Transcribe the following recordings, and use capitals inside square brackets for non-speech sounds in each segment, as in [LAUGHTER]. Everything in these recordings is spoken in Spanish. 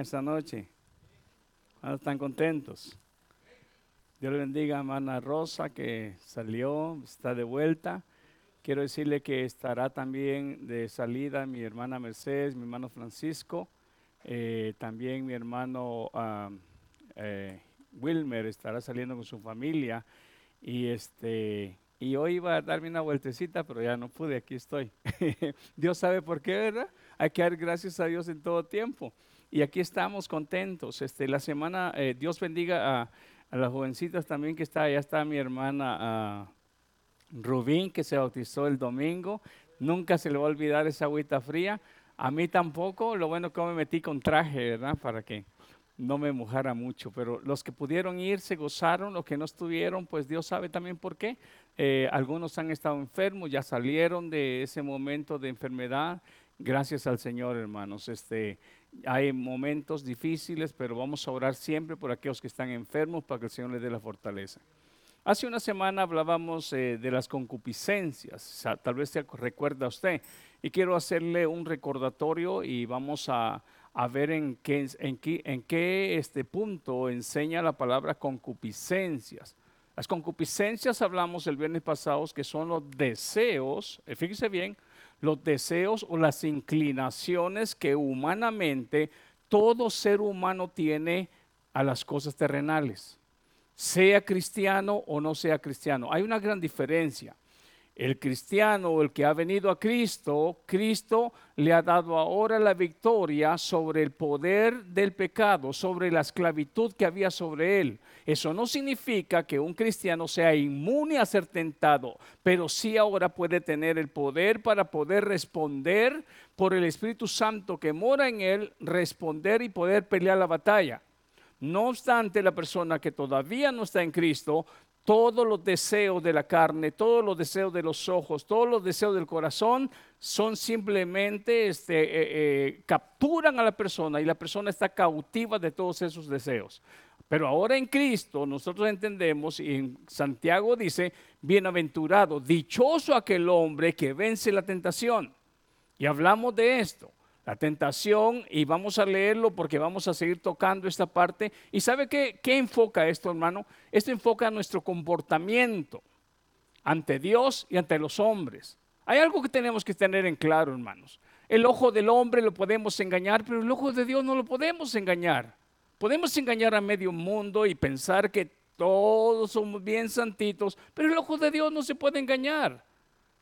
esta noche. ¿Están contentos? Dios le bendiga a hermana Rosa que salió, está de vuelta. Quiero decirle que estará también de salida mi hermana Mercedes, mi hermano Francisco, eh, también mi hermano ah, eh, Wilmer estará saliendo con su familia y este y hoy iba a darme una vueltecita, pero ya no pude, aquí estoy. [LAUGHS] Dios sabe por qué, ¿verdad? Hay que dar gracias a Dios en todo tiempo. Y aquí estamos contentos. Este, la semana, eh, Dios bendiga a, las jovencitas también que está, allá está mi hermana Rubín, que se bautizó el domingo. Nunca se le va a olvidar esa agüita fría. A mí tampoco, lo bueno que me metí con traje, ¿verdad? Para que no me mojara mucho, pero los que pudieron ir se gozaron, los que no estuvieron, pues Dios sabe también por qué. Eh, algunos han estado enfermos, ya salieron de ese momento de enfermedad. Gracias al Señor, hermanos. Este, hay momentos difíciles, pero vamos a orar siempre por aquellos que están enfermos para que el Señor les dé la fortaleza. Hace una semana hablábamos eh, de las concupiscencias, tal vez se recuerda usted, y quiero hacerle un recordatorio y vamos a, ver en qué, en qué, en qué este punto enseña la palabra concupiscencias. Las concupiscencias hablamos el viernes pasado que son los deseos, eh, fíjese bien, los deseos o las inclinaciones que humanamente todo ser humano tiene a las cosas terrenales, sea cristiano o no sea cristiano. Hay una gran diferencia el cristiano el que ha venido a Cristo, Cristo le ha dado ahora la victoria sobre el poder del pecado, sobre la esclavitud que había sobre él. Eso no significa que un cristiano sea inmune a ser tentado, pero sí ahora puede tener el poder para poder responder por el Espíritu Santo que mora en él, responder y poder pelear la batalla. No obstante, la persona que todavía no está en Cristo todos los deseos de la carne, todos los deseos de los ojos, todos los deseos del corazón son simplemente, este, eh, eh, capturan a la persona y la persona está cautiva de todos esos deseos. Pero ahora en Cristo nosotros entendemos y en Santiago dice, bienaventurado, dichoso aquel hombre que vence la tentación. Y hablamos de esto la tentación y vamos a leerlo porque vamos a seguir tocando esta parte. ¿Y sabe qué, qué enfoca esto, hermano? Esto enfoca nuestro comportamiento ante Dios y ante los hombres. Hay algo que tenemos que tener en claro, hermanos. El ojo del hombre lo podemos engañar, pero el ojo de Dios no lo podemos engañar. Podemos engañar a medio mundo y pensar que todos somos bien santitos, pero el ojo de Dios no se puede engañar.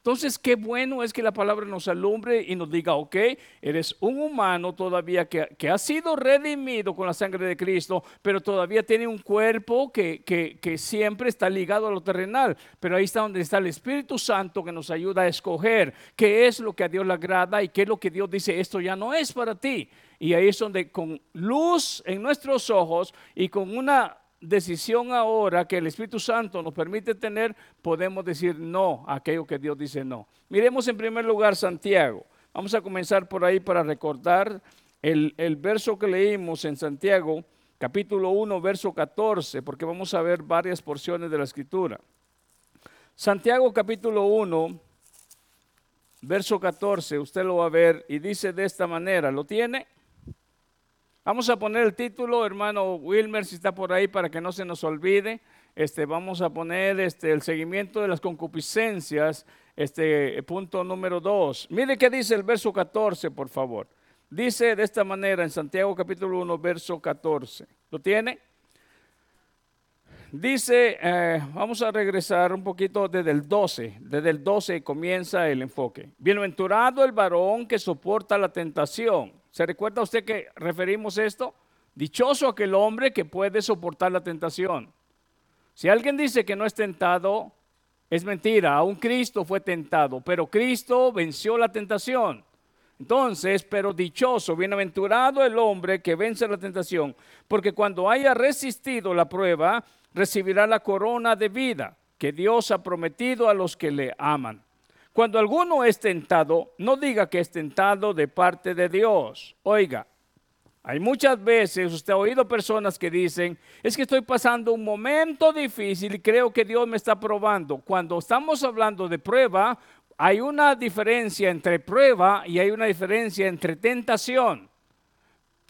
Entonces, qué bueno es que la palabra nos alumbre y nos diga, ok, eres un humano todavía que, ha sido redimido con la sangre de Cristo, pero todavía tiene un cuerpo que, que, siempre está ligado a lo terrenal. Pero ahí está donde está el Espíritu Santo que nos ayuda a escoger qué es lo que a Dios le agrada y qué es lo que Dios dice, esto ya no es para ti. Y ahí es donde con luz en nuestros ojos y con una decisión ahora que el Espíritu Santo nos permite tener, podemos decir no a aquello que Dios dice no. Miremos en primer lugar Santiago. Vamos a comenzar por ahí para recordar el, el verso que leímos en Santiago, capítulo 1, verso 14, porque vamos a ver varias porciones de la escritura. Santiago capítulo 1, verso 14, usted lo va a ver y dice de esta manera, ¿lo tiene? Vamos a poner el título, hermano Wilmer, si está por ahí para que no se nos olvide. Este, vamos a poner este, el seguimiento de las concupiscencias, este, punto número 2. Mire qué dice el verso 14, por favor. Dice de esta manera en Santiago capítulo 1, verso 14. ¿Lo tiene? Dice, eh, vamos a regresar un poquito desde el 12. Desde el 12 comienza el enfoque. Bienaventurado el varón que soporta la tentación ¿Se recuerda usted que referimos esto? Dichoso aquel hombre que puede soportar la tentación. Si alguien dice que no es tentado, es mentira. Aún Cristo fue tentado, pero Cristo venció la tentación. Entonces, pero dichoso, bienaventurado el hombre que vence la tentación, porque cuando haya resistido la prueba, recibirá la corona de vida que Dios ha prometido a los que le aman. Cuando alguno es tentado, no diga que es tentado de parte de Dios. Oiga, hay muchas veces, usted ha oído personas que dicen, es que estoy pasando un momento difícil y creo que Dios me está probando. Cuando estamos hablando de prueba, hay una diferencia entre prueba y hay una diferencia entre tentación.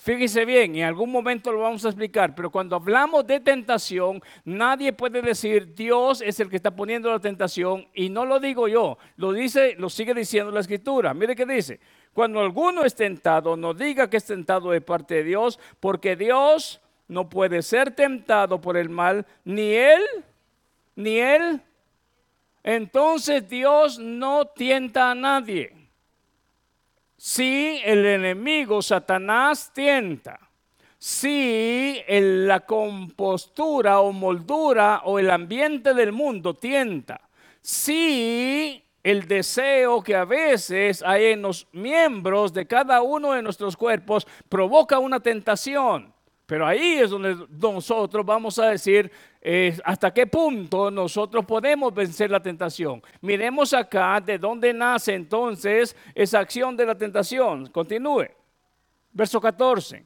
Fíjese bien, en algún momento lo vamos a explicar, pero cuando hablamos de tentación, nadie puede decir Dios es el que está poniendo la tentación y no lo digo yo, lo dice, lo sigue diciendo la escritura. Mire qué dice, cuando alguno es tentado, no diga que es tentado de parte de Dios, porque Dios no puede ser tentado por el mal, ni él, ni él. Entonces Dios no tienta a nadie. Si el enemigo Satanás tienta, si la compostura o moldura o el ambiente del mundo tienta, si el deseo que a veces hay en los miembros de cada uno de nuestros cuerpos provoca una tentación. Pero ahí es donde nosotros vamos a decir hasta qué punto nosotros podemos vencer la tentación. Miremos acá de dónde nace entonces esa acción de la tentación. Continúe. Verso 14.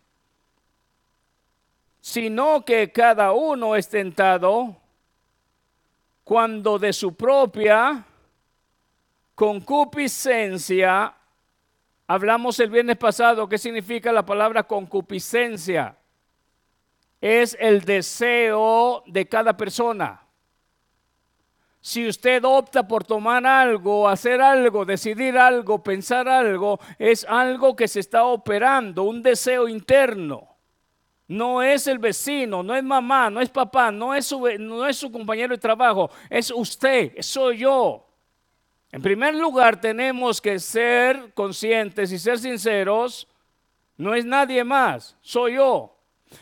Sino que cada uno es tentado cuando de su propia concupiscencia, hablamos el viernes pasado, ¿qué significa la palabra concupiscencia? Es el deseo de cada persona. Si usted opta por tomar algo, hacer algo, decidir algo, pensar algo, es algo que se está operando, un deseo interno. No es el vecino, no es mamá, no es papá, no es su, no es su compañero de trabajo, es usted, soy yo. En primer lugar, tenemos que ser conscientes y ser sinceros. No es nadie más, soy yo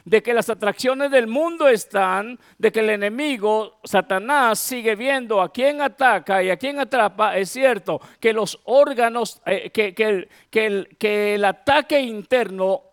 de que las atracciones del mundo están, de que el enemigo, Satanás, sigue viendo a quién ataca y a quién atrapa, es cierto que los órganos, eh, que, que, que el ataque interno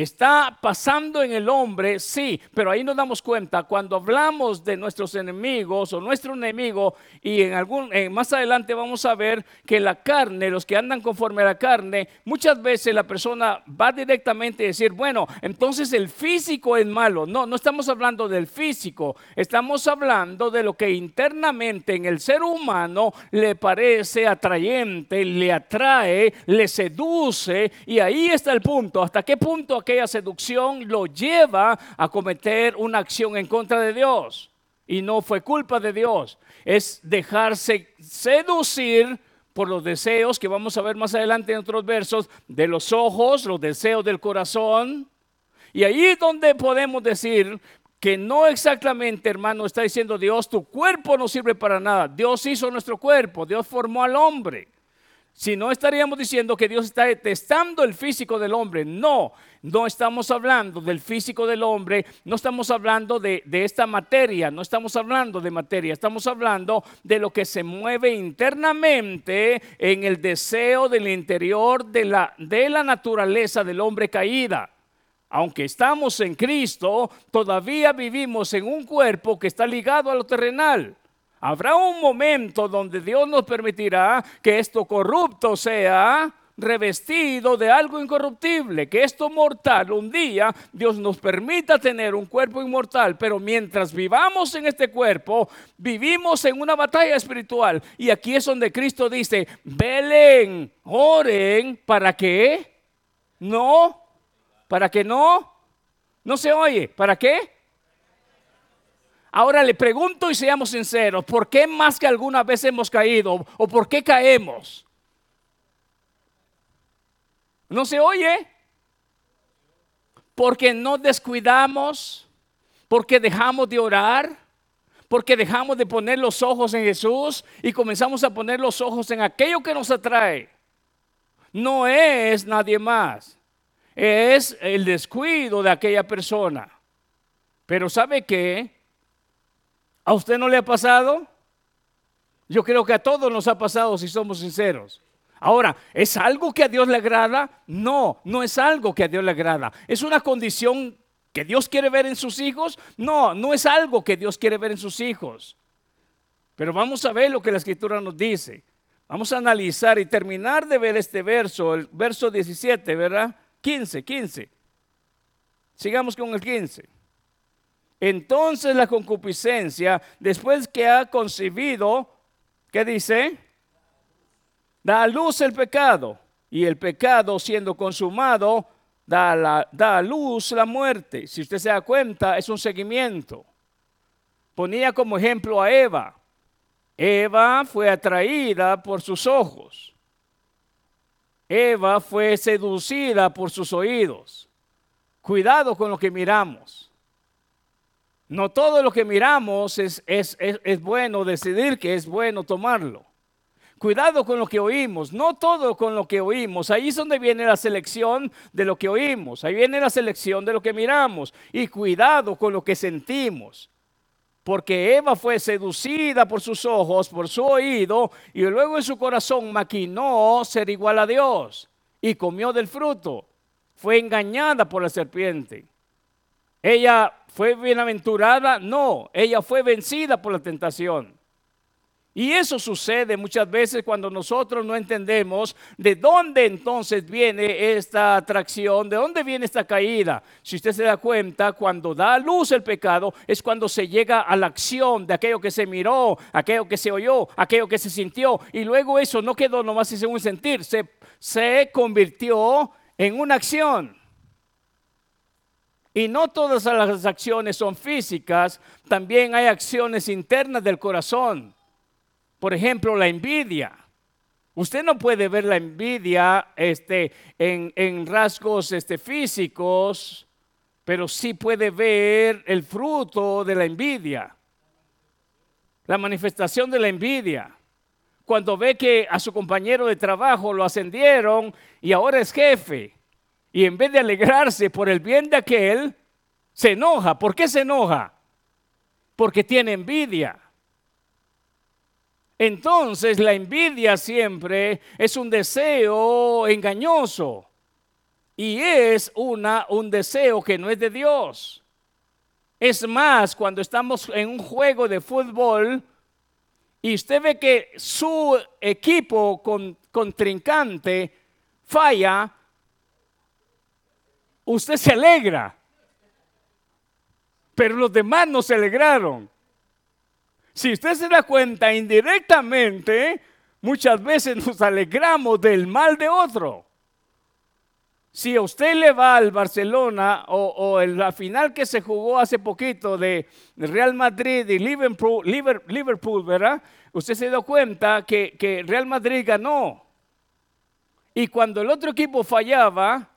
Está pasando en el hombre, sí, pero ahí nos damos cuenta cuando hablamos de nuestros enemigos o nuestro enemigo y en algún más adelante vamos a ver que la carne, los que andan conforme a la carne, muchas veces la persona va directamente a decir, bueno, entonces el físico es malo. No, no estamos hablando del físico, estamos hablando de lo que internamente en el ser humano le parece atrayente, le atrae, le seduce y ahí está el punto. ¿Hasta qué punto seducción lo lleva a cometer una acción en contra de Dios. Y no fue culpa de Dios. Es dejarse seducir por los deseos que vamos a ver más adelante en otros versos, de los ojos, los deseos del corazón. Y ahí es donde podemos decir que no exactamente, hermano, está diciendo Dios, tu cuerpo no sirve para nada. Dios hizo nuestro cuerpo, Dios formó al hombre. Si no estaríamos diciendo que Dios está detestando el físico del hombre. No, no estamos hablando del físico del hombre, no estamos hablando de, esta materia, no estamos hablando de materia, estamos hablando de lo que se mueve internamente en el deseo del interior de la, de la naturaleza del hombre caída. Aunque estamos en Cristo, todavía vivimos en un cuerpo que está ligado a lo terrenal. Habrá un momento donde Dios nos permitirá que esto corrupto sea revestido de algo incorruptible, que esto mortal un día Dios nos permita tener un cuerpo inmortal, pero mientras vivamos en este cuerpo, vivimos en una batalla espiritual. Y aquí es donde Cristo dice, velen, oren, ¿para qué? No, ¿para qué no? No se oye, ¿para qué? Ahora le pregunto y seamos sinceros, ¿por qué más que alguna vez hemos caído o por qué caemos? ¿No se oye? Porque no descuidamos, porque dejamos de orar, porque dejamos de poner los ojos en Jesús y comenzamos a poner los ojos en aquello que nos atrae. No es nadie más, es el descuido de aquella persona. Pero ¿sabe qué? ¿A usted no le ha pasado? Yo creo que a todos nos ha pasado si somos sinceros. Ahora, ¿es algo que a Dios le agrada? No, no es algo que a Dios le agrada. ¿Es una condición que Dios quiere ver en sus hijos? No, no es algo que Dios quiere ver en sus hijos. Pero vamos a ver lo que la escritura nos dice. Vamos a analizar y terminar de ver este verso, el verso 17, ¿verdad? 15, 15. Sigamos con el 15. Entonces la concupiscencia, después que ha concebido, ¿qué dice? Da a luz el pecado. Y el pecado siendo consumado, da, da a luz la muerte. Si usted se da cuenta, es un seguimiento. Ponía como ejemplo a Eva. Eva fue atraída por sus ojos. Eva fue seducida por sus oídos. Cuidado con lo que miramos. No todo lo que miramos es, es, es, bueno decidir que es bueno tomarlo. Cuidado con lo que oímos, no todo con lo que oímos. Ahí es donde viene la selección de lo que oímos. Ahí viene la selección de lo que miramos. Y cuidado con lo que sentimos porque Eva fue seducida por sus ojos, por su oído, y luego en su corazón maquinó ser igual a Dios y comió del fruto. Fue engañada por la serpiente. ¿Ella fue bienaventurada? No, ella fue vencida por la tentación. Y eso sucede muchas veces cuando nosotros no entendemos de dónde entonces viene esta atracción, de dónde viene esta caída. Si usted se da cuenta, cuando da a luz el pecado es cuando se llega a la acción de aquello que se miró, aquello que se oyó, aquello que se sintió. Y luego eso no quedó nomás en un sentir, se, se convirtió en una acción. Y no todas las acciones son físicas, también hay acciones internas del corazón. Por ejemplo, la envidia. Usted no puede ver la envidia este, en, rasgos este, físicos, pero sí puede ver el fruto de la envidia. La manifestación de la envidia. Cuando ve que a su compañero de trabajo lo ascendieron y ahora es jefe. Y en vez de alegrarse por el bien de aquel, se enoja. ¿Por qué se enoja? Porque tiene envidia. Entonces la envidia siempre es un deseo engañoso y es una, un deseo que no es de Dios. Es más, cuando estamos en un juego de fútbol y usted ve que su equipo con, contrincante falla, usted se alegra, pero los demás no se alegraron. Si usted se da cuenta indirectamente, muchas veces nos alegramos del mal de otro. Si a usted le va al Barcelona o, en la final que se jugó hace poquito de Real Madrid y Liverpool, ¿verdad? Usted se dio cuenta que, que Real Madrid ganó. Y cuando el otro equipo fallaba,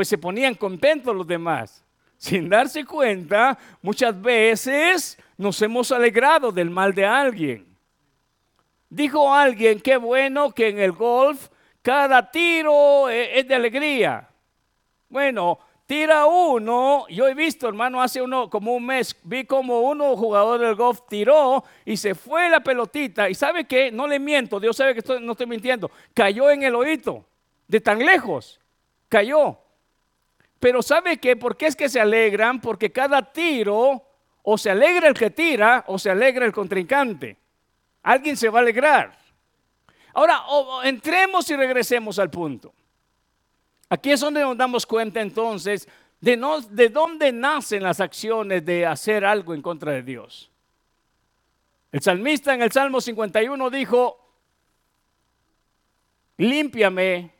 pues se ponían contentos los demás. Sin darse cuenta, muchas veces nos hemos alegrado del mal de alguien. Dijo alguien, qué bueno que en el golf cada tiro e-, es de alegría. Bueno, tira uno, yo he visto, hermano, hace uno, como un mes, vi como uno jugador del golf tiró y se fue la pelotita. Y sabe que, no le miento, Dios sabe que no estoy mintiendo, cayó en el oído, de tan lejos, cayó. Pero ¿sabe qué? ¿Por qué es que se alegran? Porque cada tiro o se alegra el que tira o se alegra el contrincante. Alguien se va a alegrar. Ahora, entremos y regresemos al punto. Aquí es donde nos damos cuenta entonces de, de dónde nacen las acciones de hacer algo en contra de Dios. El salmista en el Salmo 51 dijo, límpiame,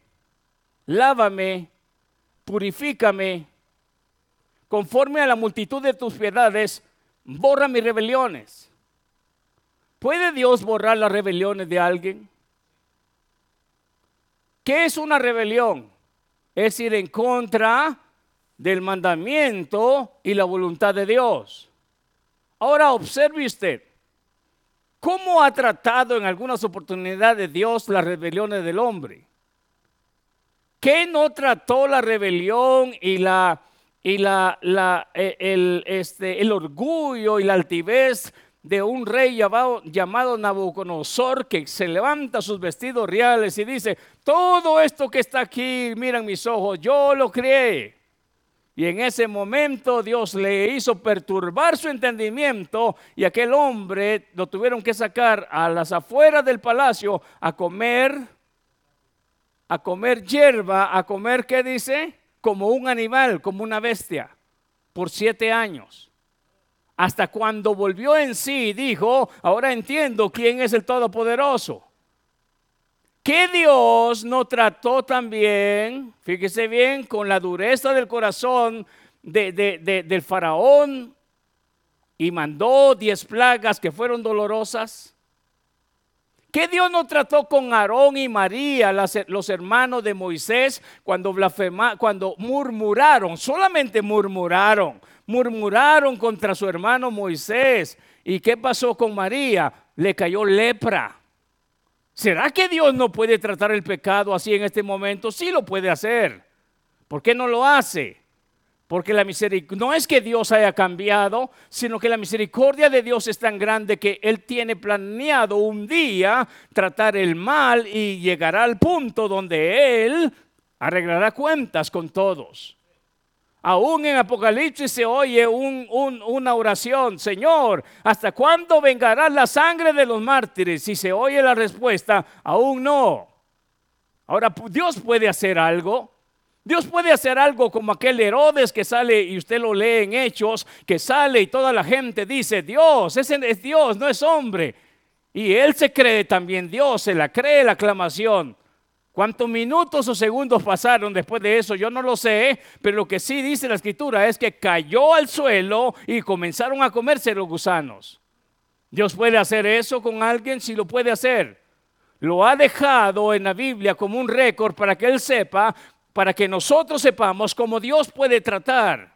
lávame, purifícame, conforme a la multitud de tus piedades, borra mis rebeliones. ¿Puede Dios borrar las rebeliones de alguien? ¿Qué es una rebelión? Es ir en contra del mandamiento y la voluntad de Dios. Ahora observe usted, ¿cómo ha tratado en algunas oportunidades Dios las rebeliones del hombre? ¿Qué no trató la rebelión y la e, el, este, el orgullo y la altivez de un rey llamado, llamado Nabucodonosor que se levanta sus vestidos reales y dice, todo esto que está aquí, miran mis ojos, yo lo creé. Y en ese momento Dios le hizo perturbar su entendimiento y aquel hombre lo tuvieron que sacar a las afueras del palacio a comer, a comer hierba, a comer, ¿qué dice? como un animal, como una bestia, por siete años. Hasta cuando volvió en sí, dijo, ahora entiendo quién es el Todopoderoso. que Dios no trató también, fíjese bien, con la dureza del corazón del faraón y mandó diez plagas que fueron dolorosas? ¿Qué Dios no trató con Aarón y María, los hermanos de Moisés, cuando, cuando murmuraron? Solamente murmuraron. Murmuraron contra su hermano Moisés. ¿Y qué pasó con María? Le cayó lepra. ¿Será que Dios no puede tratar el pecado así en este momento? Sí lo puede hacer. ¿Por qué no lo hace? Porque la misericordia, no es que Dios haya cambiado, sino que la misericordia de Dios es tan grande que Él tiene planeado un día tratar el mal y llegará al punto donde Él arreglará cuentas con todos. Aún en Apocalipsis se oye una oración, Señor, ¿hasta cuándo vengará la sangre de los mártires? Si se oye la respuesta, aún no. Ahora, ¿Dios puede hacer algo? Dios puede hacer algo como aquel Herodes que sale y usted lo lee en Hechos, que sale y toda la gente dice, Dios, ese es Dios, no es hombre. Y él se cree también Dios, se la cree la aclamación. ¿Cuántos minutos o segundos pasaron después de eso? Yo no lo sé, pero lo que sí dice la escritura es que cayó al suelo y comenzaron a comerse los gusanos. Dios puede hacer eso con alguien si lo puede hacer. Lo ha dejado en la Biblia como un récord para que él sepa para que nosotros sepamos cómo Dios puede tratar.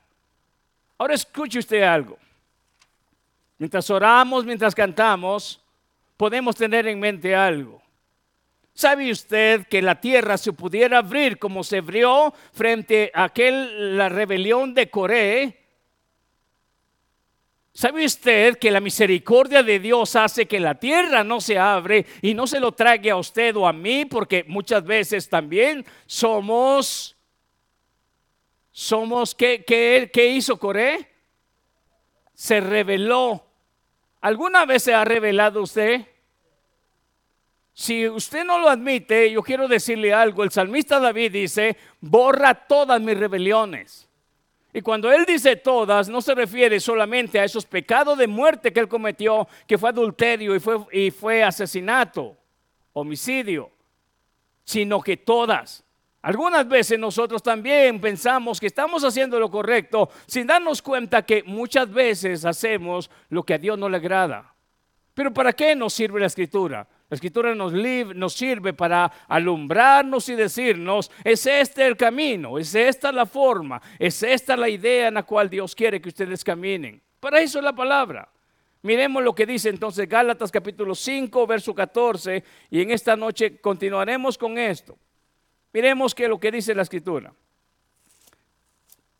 Ahora escuche usted algo. Mientras oramos, mientras cantamos, podemos tener en mente algo. ¿Sabe usted que la tierra se pudiera abrir como se abrió frente a aquel, la rebelión de Coré? ¿Sabe usted que la misericordia de Dios hace que la tierra no se abre y no se lo trague a usted o a mí? Porque muchas veces también somos, somos, ¿qué, qué, hizo Coré? Se reveló. ¿Alguna vez se ha revelado usted? Si usted no lo admite, yo quiero decirle algo. El salmista David dice, borra todas mis rebeliones. Y cuando él dice todas, no se refiere solamente a esos pecados de muerte que él cometió, que fue adulterio y fue, y fue asesinato, homicidio, sino que todas. Algunas veces nosotros también pensamos que estamos haciendo lo correcto sin darnos cuenta que muchas veces hacemos lo que a Dios no le agrada. Pero ¿para qué nos sirve la escritura? La escritura nos, sirve para alumbrarnos y decirnos, es este el camino, es esta la forma, es esta la idea en la cual Dios quiere que ustedes caminen. Para eso es la palabra. Miremos lo que dice entonces Gálatas capítulo 5, verso 14, y en esta noche continuaremos con esto. Miremos que lo que dice la escritura.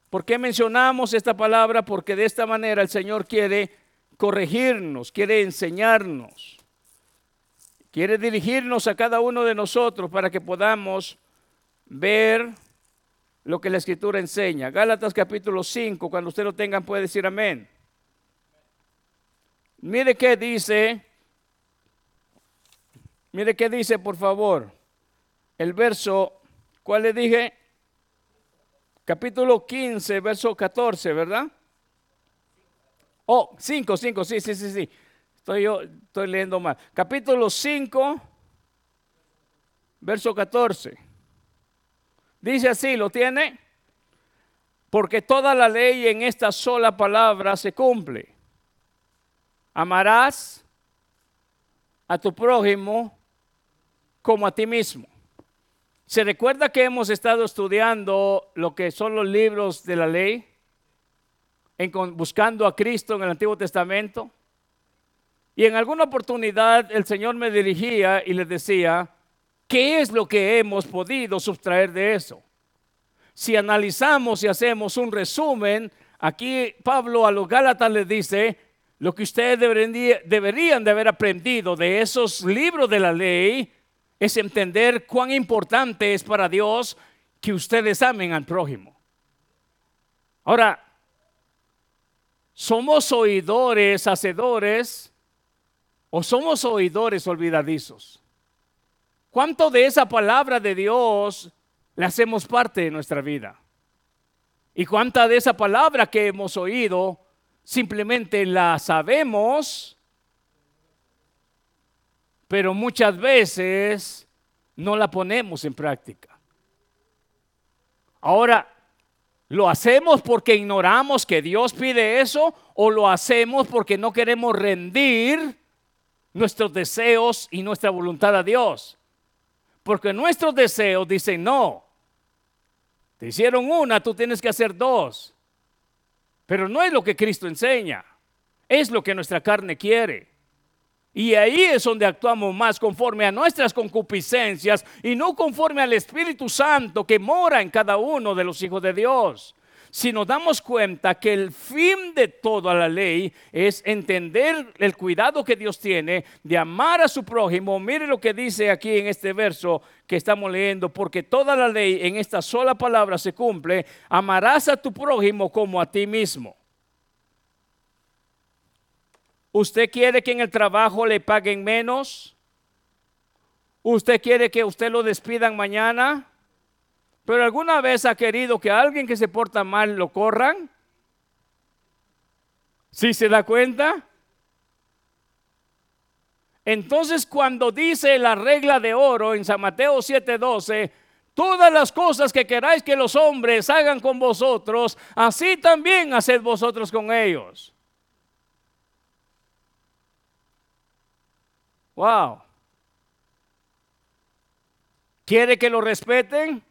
¿Por qué mencionamos esta palabra? Porque de esta manera el Señor quiere corregirnos, quiere enseñarnos. Quiere dirigirnos a cada uno de nosotros para que podamos ver lo que la escritura enseña. Gálatas capítulo 5, cuando usted lo tenga puede decir amén. Mire qué dice, mire qué dice por favor, el verso, ¿cuál le dije? Capítulo 15, verso 14, ¿verdad? Oh, 5, 5, sí, sí, sí, sí. Estoy yo, estoy leyendo mal. Capítulo 5, verso 14. Dice así, ¿lo tiene? Porque toda la ley en esta sola palabra se cumple. Amarás a tu prójimo como a ti mismo. ¿Se recuerda que hemos estado estudiando lo que son los libros de la ley? Buscando a Cristo en el Antiguo Testamento. Y en alguna oportunidad el Señor me dirigía y le decía, ¿qué es lo que hemos podido sustraer de eso? Si analizamos y hacemos un resumen, aquí Pablo a los Gálatas les dice, lo que ustedes deberían, de haber aprendido de esos libros de la ley es entender cuán importante es para Dios que ustedes amen al prójimo. Ahora, somos oidores, hacedores, ¿O somos oidores olvidadizos? ¿Cuánto de esa palabra de Dios le hacemos parte de nuestra vida? ¿Y cuánta de esa palabra que hemos oído simplemente la sabemos, pero muchas veces no la ponemos en práctica. Ahora, ¿lo hacemos porque ignoramos que Dios pide eso o lo hacemos porque no queremos rendir nuestros deseos y nuestra voluntad a Dios? Porque nuestros deseos dicen, no, te hicieron una, tú tienes que hacer dos. Pero no es lo que Cristo enseña, es lo que nuestra carne quiere. Y ahí es donde actuamos más conforme a nuestras concupiscencias y no conforme al Espíritu Santo que mora en cada uno de los hijos de Dios. Si nos damos cuenta que el fin de toda la ley es entender el cuidado que Dios tiene de amar a su prójimo, mire lo que dice aquí en este verso que estamos leyendo, porque toda la ley en esta sola palabra se cumple, amarás a tu prójimo como a ti mismo. ¿Usted quiere que en el trabajo le paguen menos? ¿Usted quiere que usted lo despidan mañana? ¿Pero alguna vez ha querido que alguien que se porta mal lo corran? ¿Sí se da cuenta? Entonces cuando dice la regla de oro en San Mateo 7:12, todas las cosas que queráis que los hombres hagan con vosotros, así también haced vosotros con ellos. Wow. ¿Quiere que lo respeten?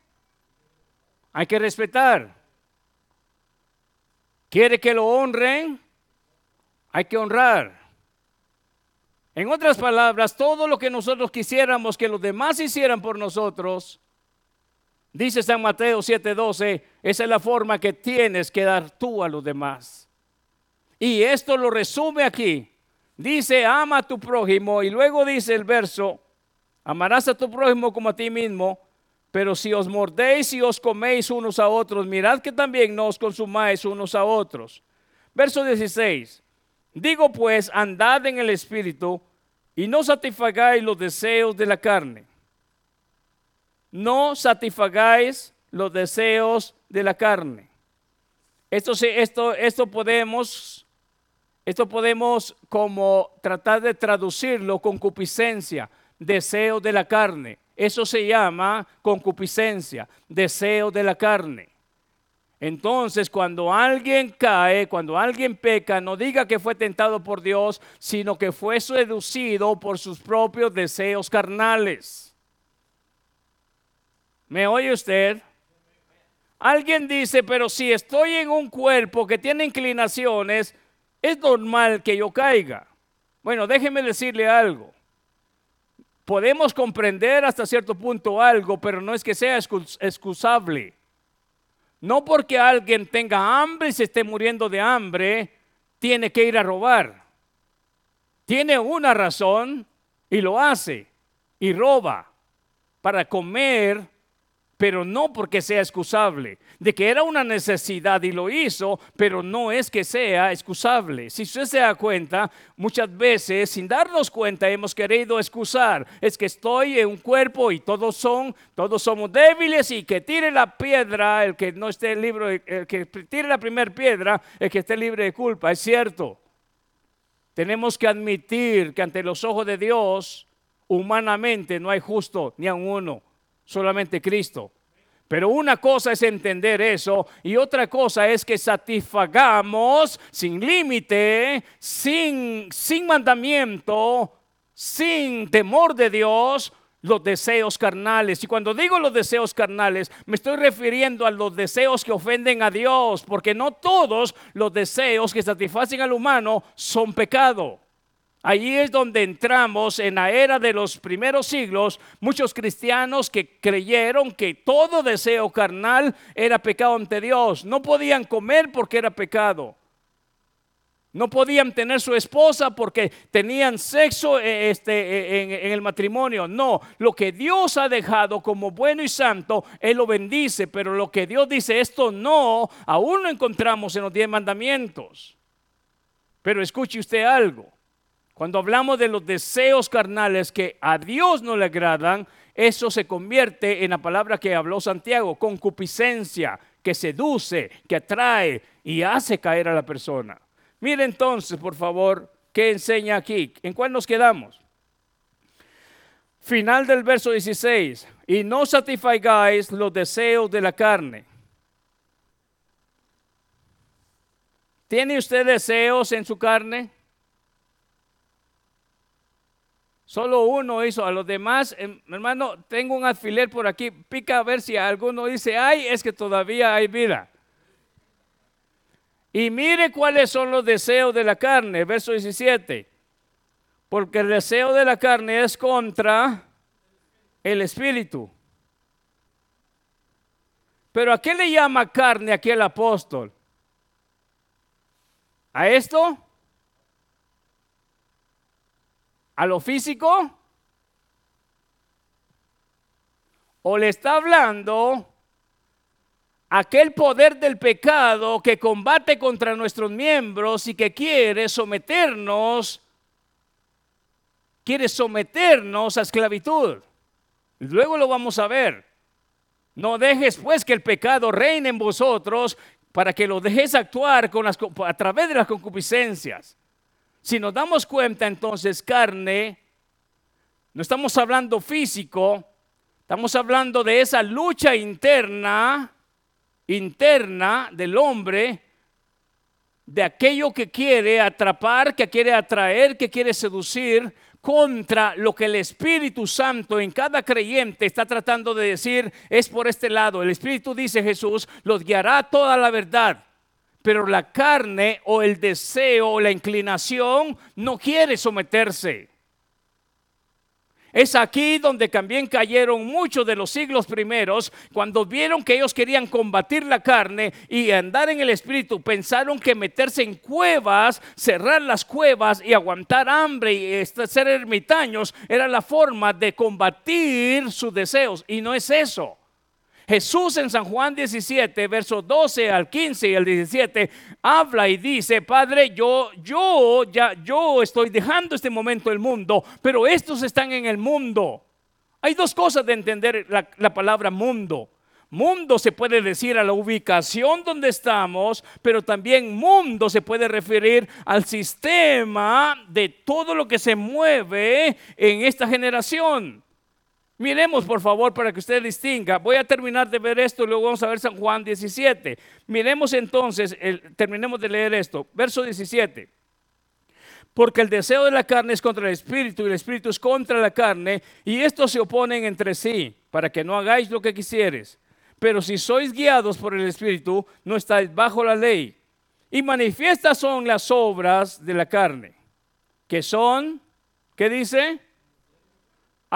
Hay que respetar. ¿Quiere que lo honren? Hay que honrar. En otras palabras, todo lo que nosotros quisiéramos que los demás hicieran por nosotros, dice San Mateo 7:12, esa es la forma que tienes que dar tú a los demás. Y esto lo resume aquí. Dice, ama a tu prójimo. Y luego dice el verso, amarás a tu prójimo como a ti mismo. Pero si os mordéis y os coméis unos a otros, mirad que también no os consumáis unos a otros. Verso 16. Digo pues, andad en el Espíritu y no satisfagáis los deseos de la carne. No satisfagáis los deseos de la carne. Esto, esto, esto podemos esto podemos como tratar de traducirlo concupiscencia, deseo de la carne. Eso se llama concupiscencia, deseo de la carne. Entonces, cuando alguien cae, cuando alguien peca, no diga que fue tentado por Dios, sino que fue seducido por sus propios deseos carnales. ¿Me oye usted? Alguien dice, pero si estoy en un cuerpo que tiene inclinaciones, es normal que yo caiga. Bueno, déjeme decirle algo. Podemos comprender hasta cierto punto algo, pero no es que sea excusable. No porque alguien tenga hambre y se esté muriendo de hambre, tiene que ir a robar. Tiene una razón y lo hace y roba para comer pero no porque sea excusable, de que era una necesidad y lo hizo, pero no es que sea excusable. Si usted se da cuenta, muchas veces sin darnos cuenta hemos querido excusar, es que estoy en un cuerpo y todos son, todos somos débiles y que tire la piedra, el que no esté libre, el que tire la primera piedra, el que esté libre de culpa, es cierto. Tenemos que admitir que ante los ojos de Dios, humanamente no hay justo ni a uno solamente Cristo. Pero una cosa es entender eso y otra cosa es que satisfagamos sin límite, sin, sin mandamiento, sin temor de Dios, los deseos carnales. Y cuando digo los deseos carnales, me estoy refiriendo a los deseos que ofenden a Dios, porque no todos los deseos que satisfacen al humano son pecado. Allí es donde entramos en la era de los primeros siglos, muchos cristianos que creyeron que todo deseo carnal era pecado ante Dios. No podían comer porque era pecado. No podían tener su esposa porque tenían sexo eh, este, eh, en, el matrimonio. No, lo que Dios ha dejado como bueno y santo, Él lo bendice. Pero lo que Dios dice, esto no, aún lo encontramos en los diez mandamientos. Pero escuche usted algo. Cuando hablamos de los deseos carnales que a Dios no le agradan, eso se convierte en la palabra que habló Santiago, concupiscencia, que seduce, que atrae y hace caer a la persona. Mire entonces, por favor, qué enseña aquí. ¿En cuál nos quedamos? Final del verso 16. Y no satisfagáis los deseos de la carne. ¿Tiene usted deseos en su carne? Solo uno hizo, a los demás, em, hermano, tengo un alfiler por aquí, pica a ver si alguno dice, ay, es que todavía hay vida. Y mire cuáles son los deseos de la carne, verso 17. Porque el deseo de la carne es contra el espíritu. Pero ¿a qué le llama carne aquí el apóstol? ¿A esto? ¿A lo físico? ¿O le está hablando aquel poder del pecado que combate contra nuestros miembros y que quiere someternos, quiere someternos a esclavitud. Luego lo vamos a ver. No dejes pues que el pecado reine en vosotros para que lo dejes actuar con las, a través de las concupiscencias. Si nos damos cuenta entonces carne, no estamos hablando físico, estamos hablando de esa lucha interna interna del hombre, de aquello que quiere atrapar, que quiere atraer, que quiere seducir, contra lo que el Espíritu Santo en cada creyente está tratando de decir, es por este lado. El Espíritu dice Jesús, los guiará toda la verdad. Pero la carne o el deseo o la inclinación no quiere someterse. Es aquí donde también cayeron muchos de los siglos primeros, cuando vieron que ellos querían combatir la carne y andar en el espíritu, pensaron que meterse en cuevas, cerrar las cuevas y aguantar hambre y ser ermitaños era la forma de combatir sus deseos. Y no es eso. Jesús en San Juan 17, versos 12 al 15 y al 17, habla y dice, Padre, yo, yo, ya, yo estoy dejando este momento el mundo, pero estos están en el mundo. Hay dos cosas de entender la, la palabra mundo. Mundo se puede decir a la ubicación donde estamos, pero también mundo se puede referir al sistema de todo lo que se mueve en esta generación. Miremos por favor para que usted distinga. Voy a terminar de ver esto y luego vamos a ver San Juan 17. Miremos entonces, terminemos de leer esto. Verso 17. Porque el deseo de la carne es contra el espíritu y el espíritu es contra la carne y estos se oponen entre sí para que no hagáis lo que quisieres. Pero si sois guiados por el espíritu, no estáis bajo la ley. Y manifiestas son las obras de la carne, que son, ¿qué dice?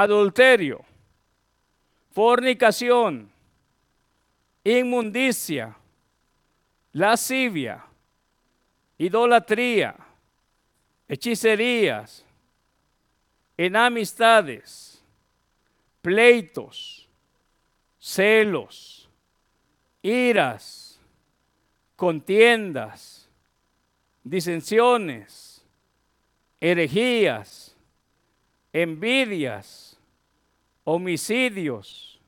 Adulterio fornicación, inmundicia, lascivia, idolatría, hechicerías, enamistades, pleitos, celos, iras, contiendas, disensiones, herejías, envidias, homicidios,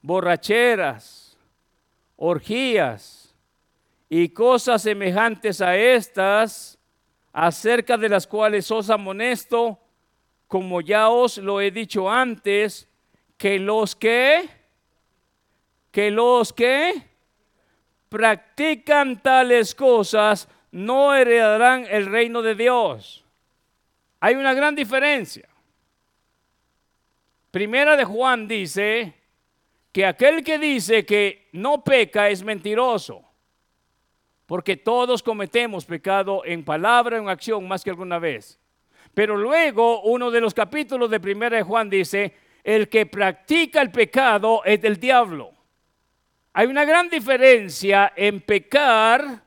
borracheras, orgías y cosas semejantes a estas, acerca de las cuales os amonesto, como ya os lo he dicho antes, que los que, que los que practican tales cosas no heredarán el reino de Dios. Hay una gran diferencia. Primera de Juan dice que aquel que dice que no peca es mentiroso, porque todos cometemos pecado en palabra o en acción más que alguna vez. Pero luego uno de los capítulos de Primera de Juan dice, el que practica el pecado es del diablo. Hay una gran diferencia en pecar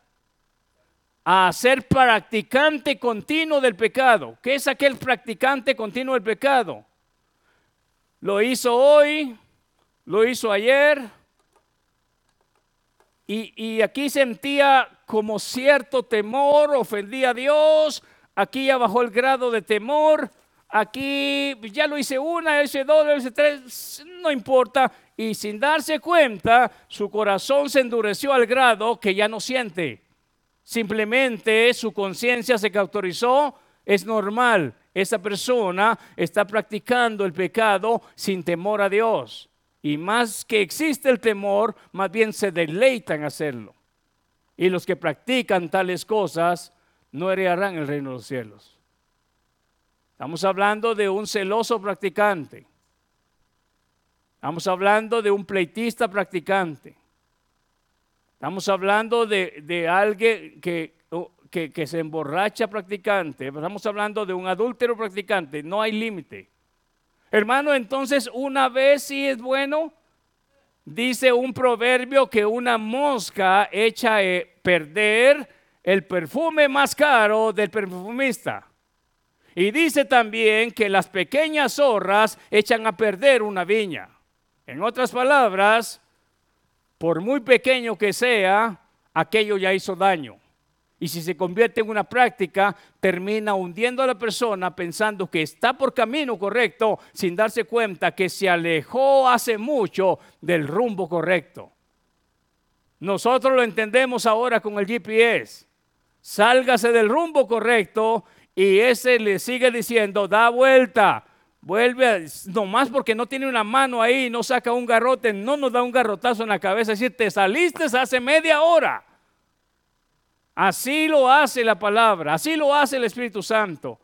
a ser practicante continuo del pecado. ¿Qué es aquel practicante continuo del pecado? Lo hizo hoy, lo hizo ayer. Y, aquí sentía como cierto temor, ofendía a Dios. Aquí ya bajó el grado de temor. Aquí ya lo hice una, hice dos, hice tres, no importa. Y sin darse cuenta, su corazón se endureció al grado que ya no siente. Simplemente su conciencia se cautorizó, es normal, esa persona está practicando el pecado sin temor a Dios. Y más que existe el temor, más bien se deleitan hacerlo. Y los que practican tales cosas no heredarán el reino de los cielos. Estamos hablando de un celoso practicante. Estamos hablando de un pleitista practicante. Estamos hablando de, alguien que, que, se emborracha practicante. Estamos hablando de un adúltero practicante. No hay límite. Hermano, entonces una vez sí es bueno. Dice un proverbio que una mosca echa a perder el perfume más caro del perfumista. Y dice también que las pequeñas zorras echan a perder una viña. En otras palabras, por muy pequeño que sea, aquello ya hizo daño. Y si se convierte en una práctica, termina hundiendo a la persona pensando que está por camino correcto sin darse cuenta que se alejó hace mucho del rumbo correcto. Nosotros lo entendemos ahora con el GPS. Sálgase del rumbo correcto y ese le sigue diciendo, da vuelta, vuelve, nomás porque no tiene una mano ahí, no saca un garrote, no nos da un garrotazo en la cabeza, es decir, te saliste hace media hora. Así lo hace la palabra, así lo hace el Espíritu Santo.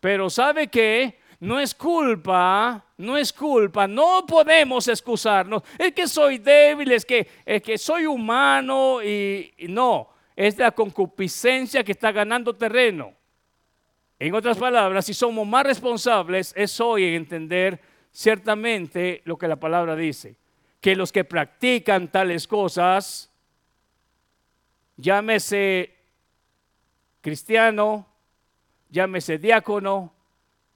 Pero ¿sabe qué? No es culpa, no es culpa, no podemos excusarnos. Es que soy débil, es que, es que soy humano y, y no, es la concupiscencia que está ganando terreno. En otras palabras, si somos más responsables, es hoy en entender ciertamente lo que la palabra dice. Que los que practican tales cosas, llámese cristiano, llámese diácono,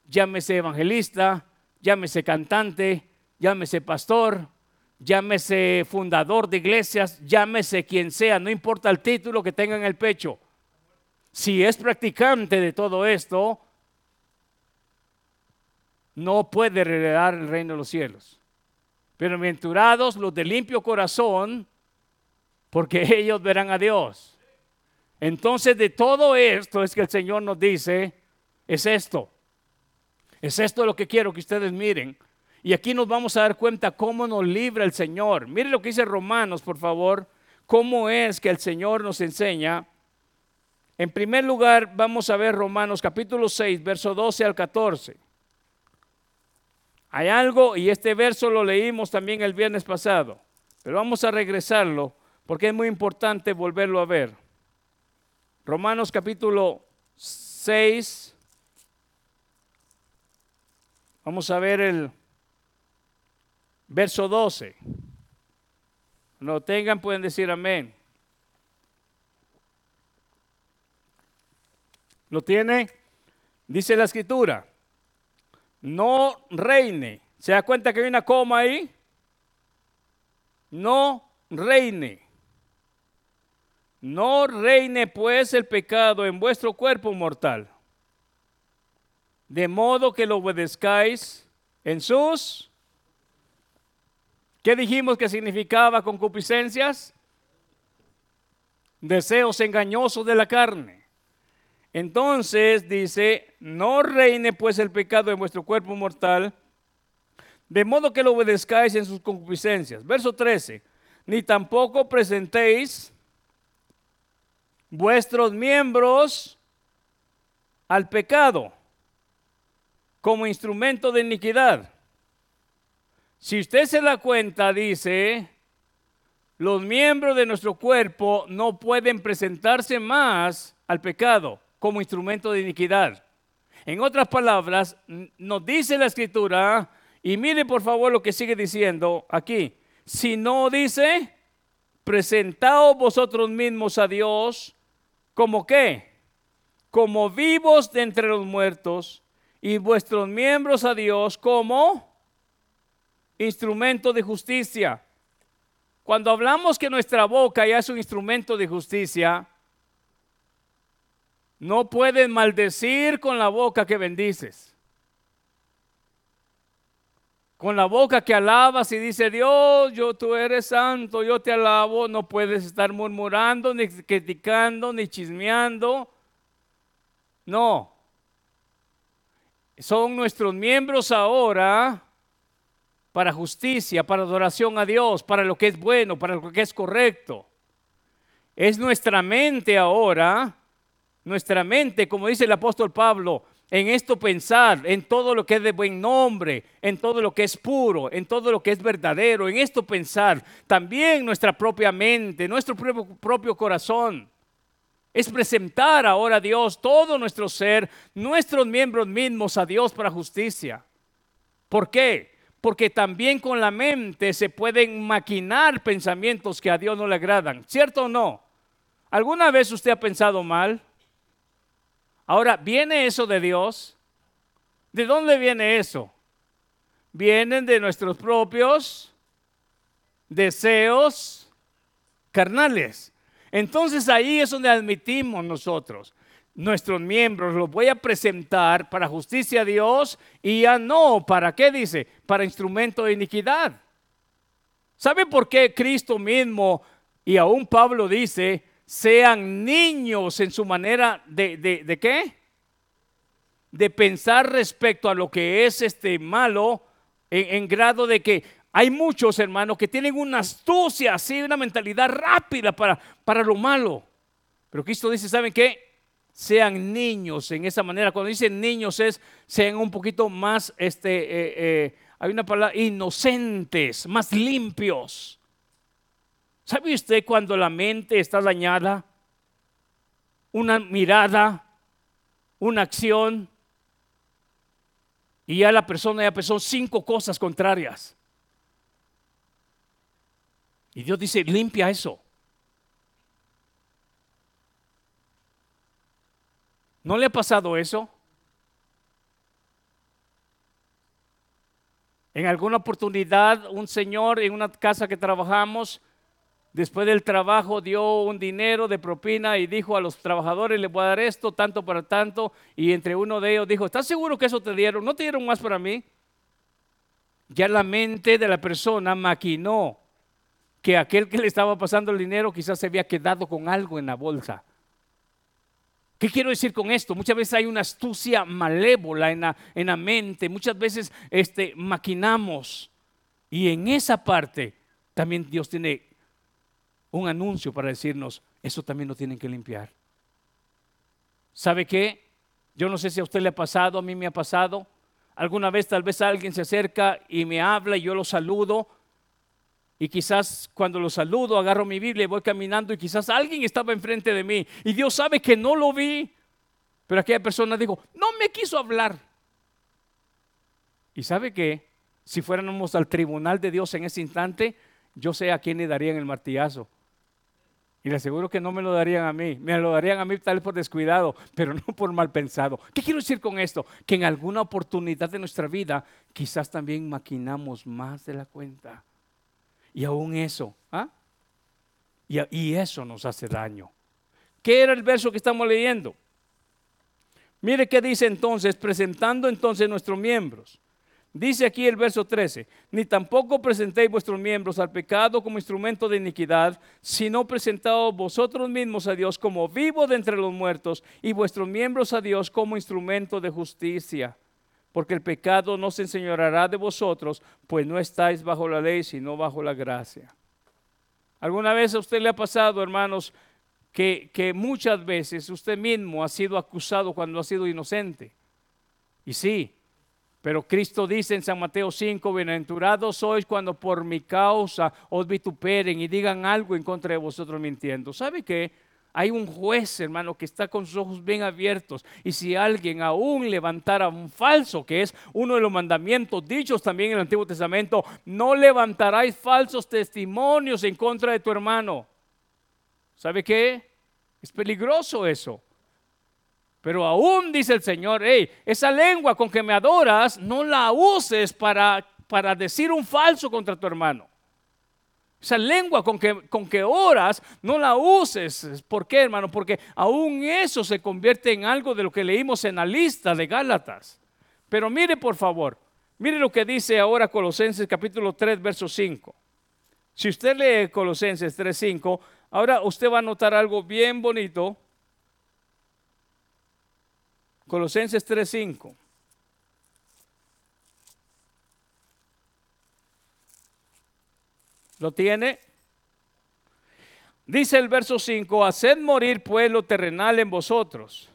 llámese evangelista, llámese cantante, llámese pastor, llámese fundador de iglesias, llámese quien sea, no importa el título que tenga en el pecho si es practicante de todo esto, no puede heredar el reino de los cielos. Bienaventurados los de limpio corazón, porque [LAUGHS] ellos verán a Dios. Entonces de todo esto es que el Señor nos dice, es esto. Es esto lo que quiero que ustedes miren. Y aquí nos vamos a dar cuenta cómo nos libra el Señor. Miren lo que dice Romanos, por favor. Cómo es que el Señor nos enseña en primer lugar, vamos a ver Romanos capítulo 6, verso 12 al 14. Hay algo, y este verso lo leímos también el viernes pasado, pero vamos a regresarlo porque es muy importante volverlo a ver. Romanos capítulo 6, vamos a ver el verso 12. No tengan, pueden decir amén. ¿Lo tiene? Dice la escritura, no reine. ¿Se da cuenta que hay una coma ahí? No reine. No reine pues el pecado en vuestro cuerpo mortal, de modo que lo obedezcáis en sus... ¿Qué dijimos que significaba concupiscencias? Deseos engañosos de la carne. Entonces dice, no reine pues el pecado en vuestro cuerpo mortal, de modo que lo obedezcáis en sus concupiscencias. Verso 13, ni tampoco presentéis vuestros miembros al pecado como instrumento de iniquidad. Si usted se da cuenta, dice, los miembros de nuestro cuerpo no pueden presentarse más al pecado como instrumento de iniquidad. En otras palabras, nos dice la escritura, y mire por favor lo que sigue diciendo aquí, si no dice, presentaos vosotros mismos a Dios como qué, como vivos de entre los muertos, y vuestros miembros a Dios como instrumento de justicia. Cuando hablamos que nuestra boca ya es un instrumento de justicia, no puedes maldecir con la boca que bendices. Con la boca que alabas y dice Dios, yo tú eres santo, yo te alabo, no puedes estar murmurando, ni criticando, ni chismeando. No. son nuestros miembros ahora para justicia, para adoración a Dios, para lo que es bueno, para lo que es correcto. Es nuestra mente ahora, nuestra mente, como dice el apóstol Pablo, en esto pensar, en todo lo que es de buen nombre, en todo lo que es puro, en todo lo que es verdadero, en esto pensar, también nuestra propia mente, nuestro propio, corazón. Es presentar ahora a Dios todo nuestro ser, nuestros miembros mismos a Dios para justicia. ¿Por qué? Porque también con la mente se pueden maquinar pensamientos que a Dios no le agradan. ¿Cierto o no? ¿Alguna vez usted ha pensado mal? Ahora, ¿viene eso de Dios? ¿De dónde viene eso? Vienen de nuestros propios deseos carnales. Entonces ahí es donde admitimos nosotros, nuestros miembros, los voy a presentar para justicia a Dios y ya no, ¿para qué dice? Para instrumento de iniquidad. ¿Sabe por qué Cristo mismo y aún Pablo dice, sean niños en su manera de, de, qué? De pensar respecto a lo que es este malo, en, grado de que hay muchos hermanos que tienen una astucia, así, una mentalidad rápida para, para lo malo. Pero Cristo dice, ¿saben qué? Sean niños en esa manera. Cuando dicen niños es, sean un poquito más, este, eh, eh, hay una palabra, inocentes, más limpios. ¿Sabe usted cuando la mente está dañada? Una mirada, una acción, y ya la persona ya pensó cinco cosas contrarias. Y Dios dice, limpia eso. ¿No le ha pasado eso? En alguna oportunidad, un señor en una casa que trabajamos, Después del trabajo dio un dinero de propina y dijo a los trabajadores, le voy a dar esto, tanto para tanto. Y entre uno de ellos dijo, ¿estás seguro que eso te dieron? ¿No te dieron más para mí? Ya la mente de la persona maquinó que aquel que le estaba pasando el dinero quizás se había quedado con algo en la bolsa. ¿Qué quiero decir con esto? Muchas veces hay una astucia malévola en la, en la mente, muchas veces este, maquinamos. Y en esa parte también Dios tiene un anuncio para decirnos, eso también lo tienen que limpiar. ¿Sabe qué? Yo no sé si a usted le ha pasado, a mí me ha pasado. Alguna vez tal vez alguien se acerca y me habla y yo lo saludo. Y quizás cuando lo saludo agarro mi Biblia y voy caminando y quizás alguien estaba enfrente de mí. Y Dios sabe que no lo vi. Pero aquella persona dijo, no me quiso hablar. Y sabe que si fuéramos al tribunal de Dios en ese instante, yo sé a quién le darían el martillazo. Y le aseguro que no me lo darían a mí, me lo darían a mí tal vez por descuidado, pero no por mal pensado. ¿Qué quiero decir con esto? Que en alguna oportunidad de nuestra vida quizás también maquinamos más de la cuenta. Y aún eso, ¿ah? Y, y eso nos hace daño. ¿Qué era el verso que estamos leyendo? Mire qué dice entonces, presentando entonces nuestros miembros Dice aquí el verso 13, ni tampoco presentéis vuestros miembros al pecado como instrumento de iniquidad, sino presentaos vosotros mismos a Dios como vivo de entre los muertos y vuestros miembros a Dios como instrumento de justicia. Porque el pecado no se enseñoreará de vosotros, pues no estáis bajo la ley, sino bajo la gracia. ¿Alguna vez a usted le ha pasado, hermanos, que, que muchas veces usted mismo ha sido acusado cuando ha sido inocente? Y sí, pero Cristo dice en San Mateo 5, bienaventurados sois cuando por mi causa os vituperen y digan algo en contra de vosotros mintiendo. ¿Sabe qué? Hay un juez, hermano, que está con sus ojos bien abiertos. Y si alguien aún levantara un falso, que es uno de los mandamientos dichos también en el Antiguo Testamento, no levantaráis falsos testimonios en contra de tu hermano. ¿Sabe qué? Es peligroso eso. Pero aún dice el Señor, hey, esa lengua con que me adoras, no la uses para, para decir un falso contra tu hermano. Esa lengua con que, con que oras, no la uses. ¿Por qué, hermano? Porque aún eso se convierte en algo de lo que leímos en la lista de Gálatas. Pero mire, por favor, mire lo que dice ahora Colosenses capítulo 3, verso 5. Si usted lee Colosenses 3, 5, ahora usted va a notar algo bien bonito Colosenses 3:5. ¿Lo tiene? Dice el verso 5, haced morir pueblo terrenal en vosotros.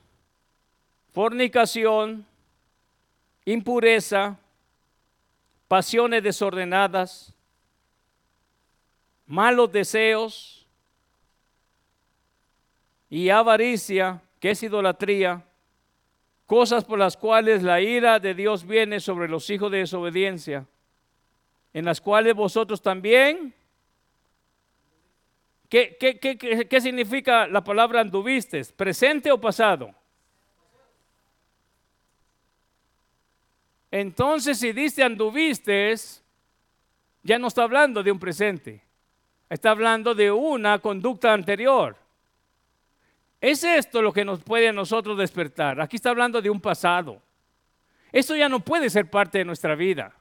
Fornicación, impureza, pasiones desordenadas, malos deseos y avaricia, que es idolatría, cosas por las cuales la ira de Dios viene sobre los hijos de desobediencia, en las cuales vosotros también... ¿Qué, qué, significa la palabra anduvistes? ¿Presente o pasado? Entonces, si dice anduvistes, ya no está hablando de un presente, está hablando de una conducta anterior. Es esto lo que nos puede a nosotros despertar. Aquí está hablando de un pasado. Esto ya no puede ser parte de nuestra vida.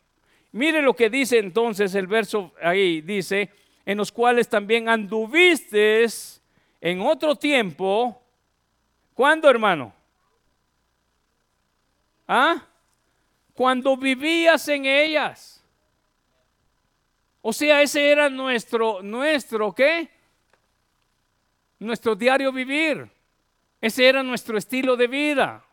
Mire lo que dice entonces el verso ahí, dice, en los cuales también anduviste en otro tiempo. ¿Cuándo, hermano? ¿Ah? Cuando vivías en ellas. O sea, ese era nuestro, nuestro, ¿qué? Nuestro diario vivir. Ese era nuestro estilo de vida.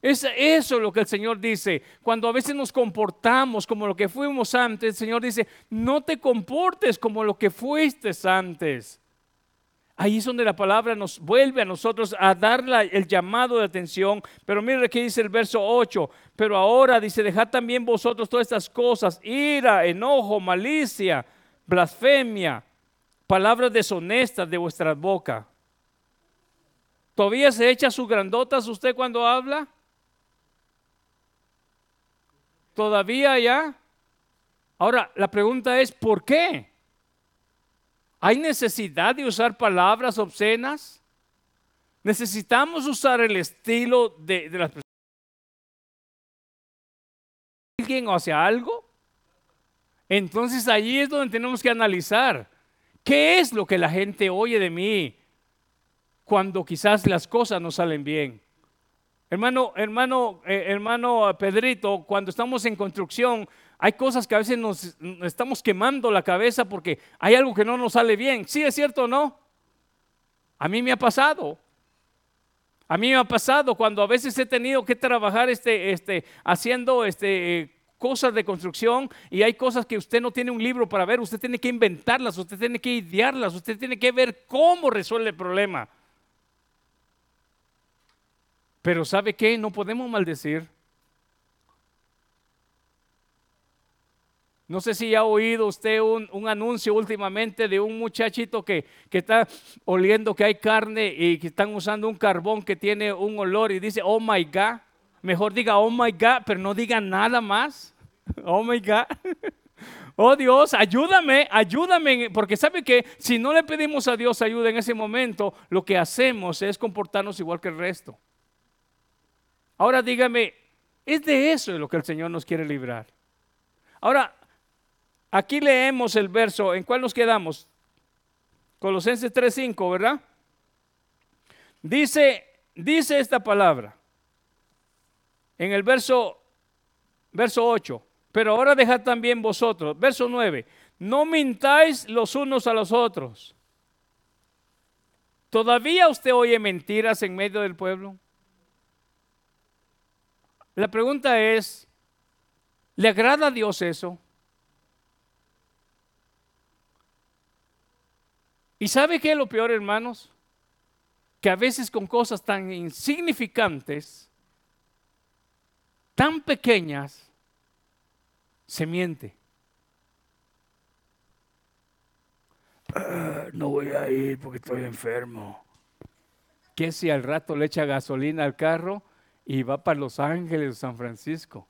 Es eso lo que el Señor dice. Cuando a veces nos comportamos como lo que fuimos antes, el Señor dice, no te comportes como lo que fuiste antes. Ahí es donde la palabra nos vuelve a nosotros a dar el llamado de atención. Pero mire que dice el verso 8. Pero ahora dice, dejad también vosotros todas estas cosas, ira, enojo, malicia, blasfemia palabras deshonestas de vuestra boca. ¿Todavía se echa sus grandotas usted cuando habla? ¿Todavía ya? Ahora, la pregunta es, ¿por qué? ¿Hay necesidad de usar palabras obscenas? ¿Necesitamos usar el estilo de, las personas? ¿Alguien o hacia algo? Entonces allí es donde tenemos que analizar. ¿Qué es lo que la gente oye de mí cuando quizás las cosas no salen bien? Hermano, hermano, eh, hermano Pedrito, cuando estamos en construcción, hay cosas que a veces nos, estamos quemando la cabeza porque hay algo que no nos sale bien. ¿Sí es cierto o no? A mí me ha pasado. A mí me ha pasado cuando a veces he tenido que trabajar este, este, haciendo este, cosas de construcción y hay cosas que usted no tiene un libro para ver, usted tiene que inventarlas, usted tiene que idearlas, usted tiene que ver cómo resuelve el problema. Pero ¿sabe qué? No podemos maldecir. No sé si ha oído usted un, anuncio últimamente de un muchachito que, que, está oliendo que hay carne y que están usando un carbón que tiene un olor y dice, oh my God. Mejor diga, oh my God, pero no diga nada más. [LAUGHS] Oh my God. [LAUGHS] Oh Dios, ayúdame, ayúdame, porque sabe que si no le pedimos a Dios ayuda en ese momento, lo que hacemos es comportarnos igual que el resto. Ahora dígame, es de eso lo que el Señor nos quiere librar. Ahora, aquí leemos el verso, ¿en cuál nos quedamos? Colosenses 3:5, ¿verdad? Dice, dice esta palabra en el verso, verso 8. Pero ahora dejad también vosotros, verso 9, no mintáis los unos a los otros. ¿Todavía usted oye mentiras en medio del pueblo? La pregunta es, ¿le agrada a Dios eso? ¿Y sabe qué es lo peor, hermanos? Que a veces con cosas tan insignificantes, tan pequeñas, se miente. Ah, no voy a ir porque estoy enfermo. ¿Qué si al rato le echa gasolina al carro y va para Los Ángeles o San Francisco?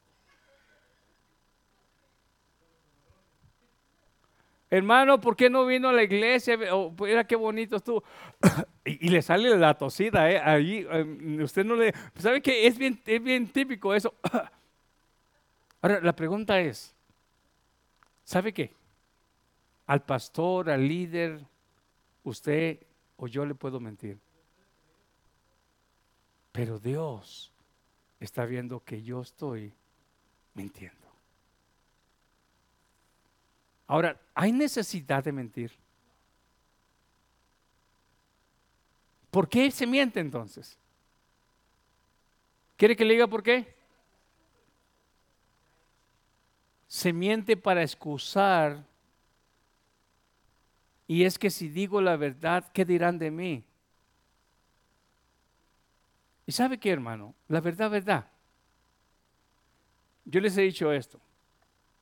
Hermano, ¿por qué no vino a la iglesia? Oh, mira qué bonito estuvo. [COUGHS] y, le sale la tosida, ¿eh? Ahí, em, usted no le... ¿Sabe qué? Es bien, es bien típico eso. [COUGHS] Ahora, la pregunta es, ¿sabe qué? Al pastor, al líder, usted o yo le puedo mentir. Pero Dios está viendo que yo estoy mintiendo. Ahora, ¿hay necesidad de mentir? ¿Por qué se miente entonces? ¿Quiere que le diga por qué? Se miente para excusar. Y es que si digo la verdad, ¿qué dirán de mí? ¿Y sabe qué, hermano? La verdad, verdad. Yo les he dicho esto.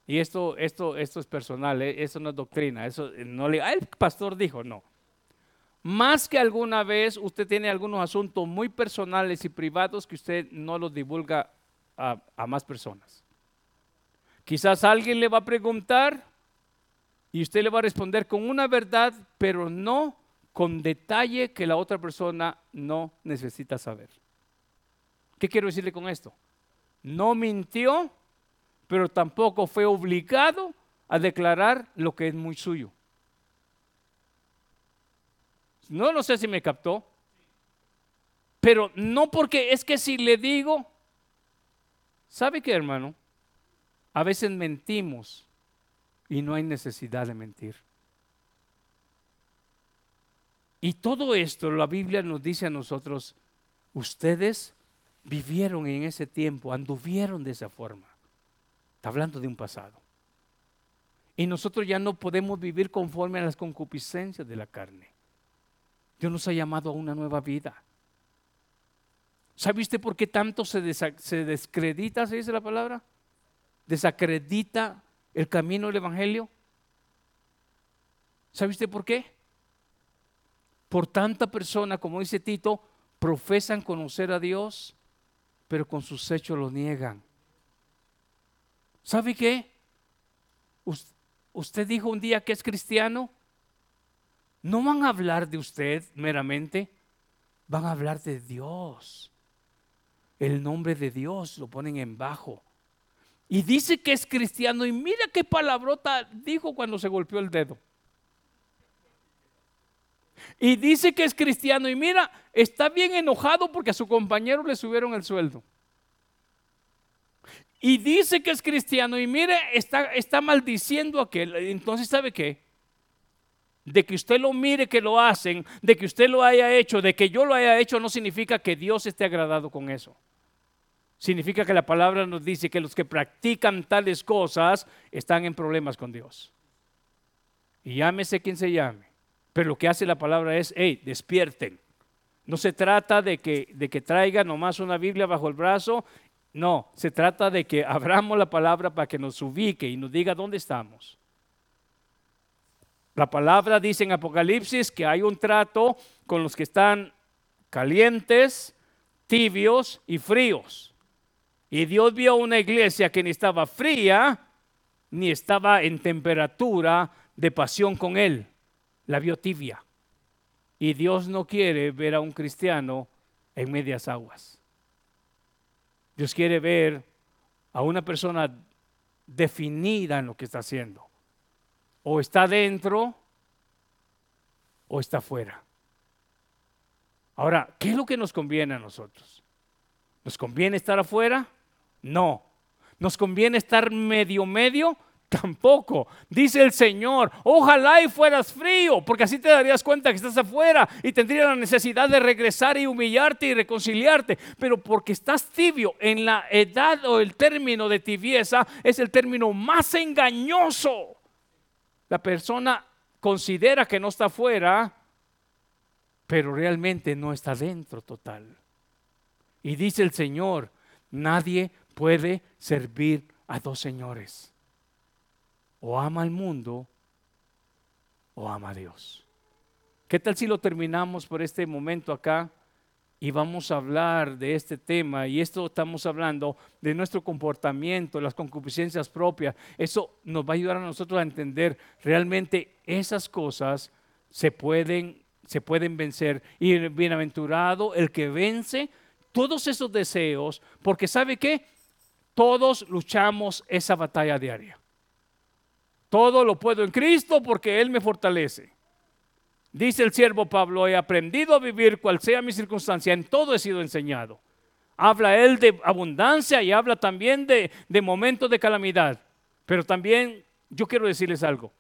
Y esto, esto, esto es personal, ¿eh? eso no es doctrina. Eso no le, ah, el pastor dijo, no. Más que alguna vez usted tiene algunos asuntos muy personales y privados que usted no los divulga a más personas. Quizás alguien le va a preguntar y usted le va a responder con una verdad, pero no con detalle que la otra persona no necesita saber. ¿Qué quiero decirle con esto? No mintió, pero tampoco fue obligado a declarar lo que es muy suyo. No, no sé si me captó, pero no porque es que si le digo, ¿sabe qué hermano? A veces mentimos y no hay necesidad de mentir. Y todo esto la Biblia nos dice a nosotros, ustedes vivieron en ese tiempo, anduvieron de esa forma hablando de un pasado. Y nosotros ya no podemos vivir conforme a las concupiscencias de la carne. Dios nos ha llamado a una nueva vida. ¿Sabe usted por qué tanto se, se descredita, se dice la palabra? Desacredita el camino del Evangelio. ¿Sabe usted por qué? Por tanta persona, como dice Tito, profesan conocer a Dios, pero con sus hechos lo niegan. ¿Sabe qué? Usted dijo un día que es cristiano. No van a hablar de usted meramente, van a hablar de Dios. El nombre de Dios lo ponen en bajo. Y dice que es cristiano y mira qué palabrota dijo cuando se golpeó el dedo. Y dice que es cristiano y mira, está bien enojado porque a su compañero le subieron el sueldo y dice que es cristiano y mire, está, está maldiciendo a aquel. Entonces, ¿sabe qué? De que usted lo mire que lo hacen, de que usted lo haya hecho, de que yo lo haya hecho, no significa que Dios esté agradado con eso. Significa que la palabra nos dice que los que practican tales cosas están en problemas con Dios. Y llámese quien se llame. Pero lo que hace la palabra es, hey, despierten. No se trata de que, de que traigan nomás una Biblia bajo el brazo no, se trata de que [LAUGHS] abramos la palabra para que nos ubique y nos diga dónde estamos. La palabra dice en Apocalipsis que hay un trato con los que están calientes, tibios y fríos. Y Dios vio una iglesia que ni estaba fría ni estaba en temperatura de pasión con Él. La vio tibia. Y Dios no quiere ver a un cristiano en medias aguas. Dios quiere ver a una persona definida en lo que está haciendo. O está dentro o está fuera. Ahora, ¿qué es lo que nos conviene a nosotros? ¿Nos conviene estar afuera? No. ¿Nos conviene estar medio medio? Tampoco. Dice el Señor, ojalá y fueras frío, porque así te darías cuenta que estás afuera y tendrías la necesidad de regresar y humillarte y reconciliarte. Pero porque estás tibio, en la edad o el término de tibieza es el término más engañoso. La persona considera que no está afuera, pero realmente no está dentro total. Y dice el Señor, nadie puede servir a dos señores o ama al mundo o ama a Dios. ¿Qué tal si lo terminamos por este momento acá y vamos a hablar de este tema? Y esto estamos hablando de nuestro comportamiento, las concupiscencias propias. Eso nos va a ayudar a nosotros a entender realmente esas cosas se pueden, se pueden vencer. Y bienaventurado el que vence todos esos deseos, porque ¿sabe qué? Todos luchamos esa batalla diaria. Todo lo puedo en Cristo porque Él me fortalece. Dice el siervo Pablo, he aprendido a vivir cual sea mi circunstancia, en todo he sido enseñado. Habla él de abundancia y habla también de, de momentos de calamidad, pero también yo quiero decirles algo.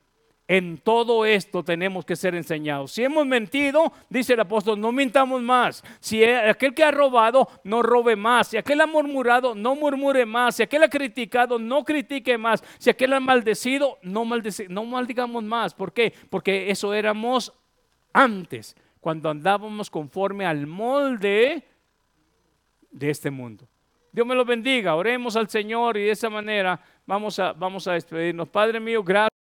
En todo esto tenemos que ser enseñados. Si hemos mentido, dice el apóstol, no mintamos más. Si aquel que ha robado, no robe más. Si aquel ha murmurado, no murmure más. Si aquel ha criticado, no critique más. Si aquel ha maldecido, no, no maldigamos más. ¿Por qué? Porque eso éramos antes, cuando andábamos conforme al molde de este mundo. Dios me lo bendiga. Oremos al Señor y de esa manera vamos a, vamos a despedirnos. Padre mío, gracias.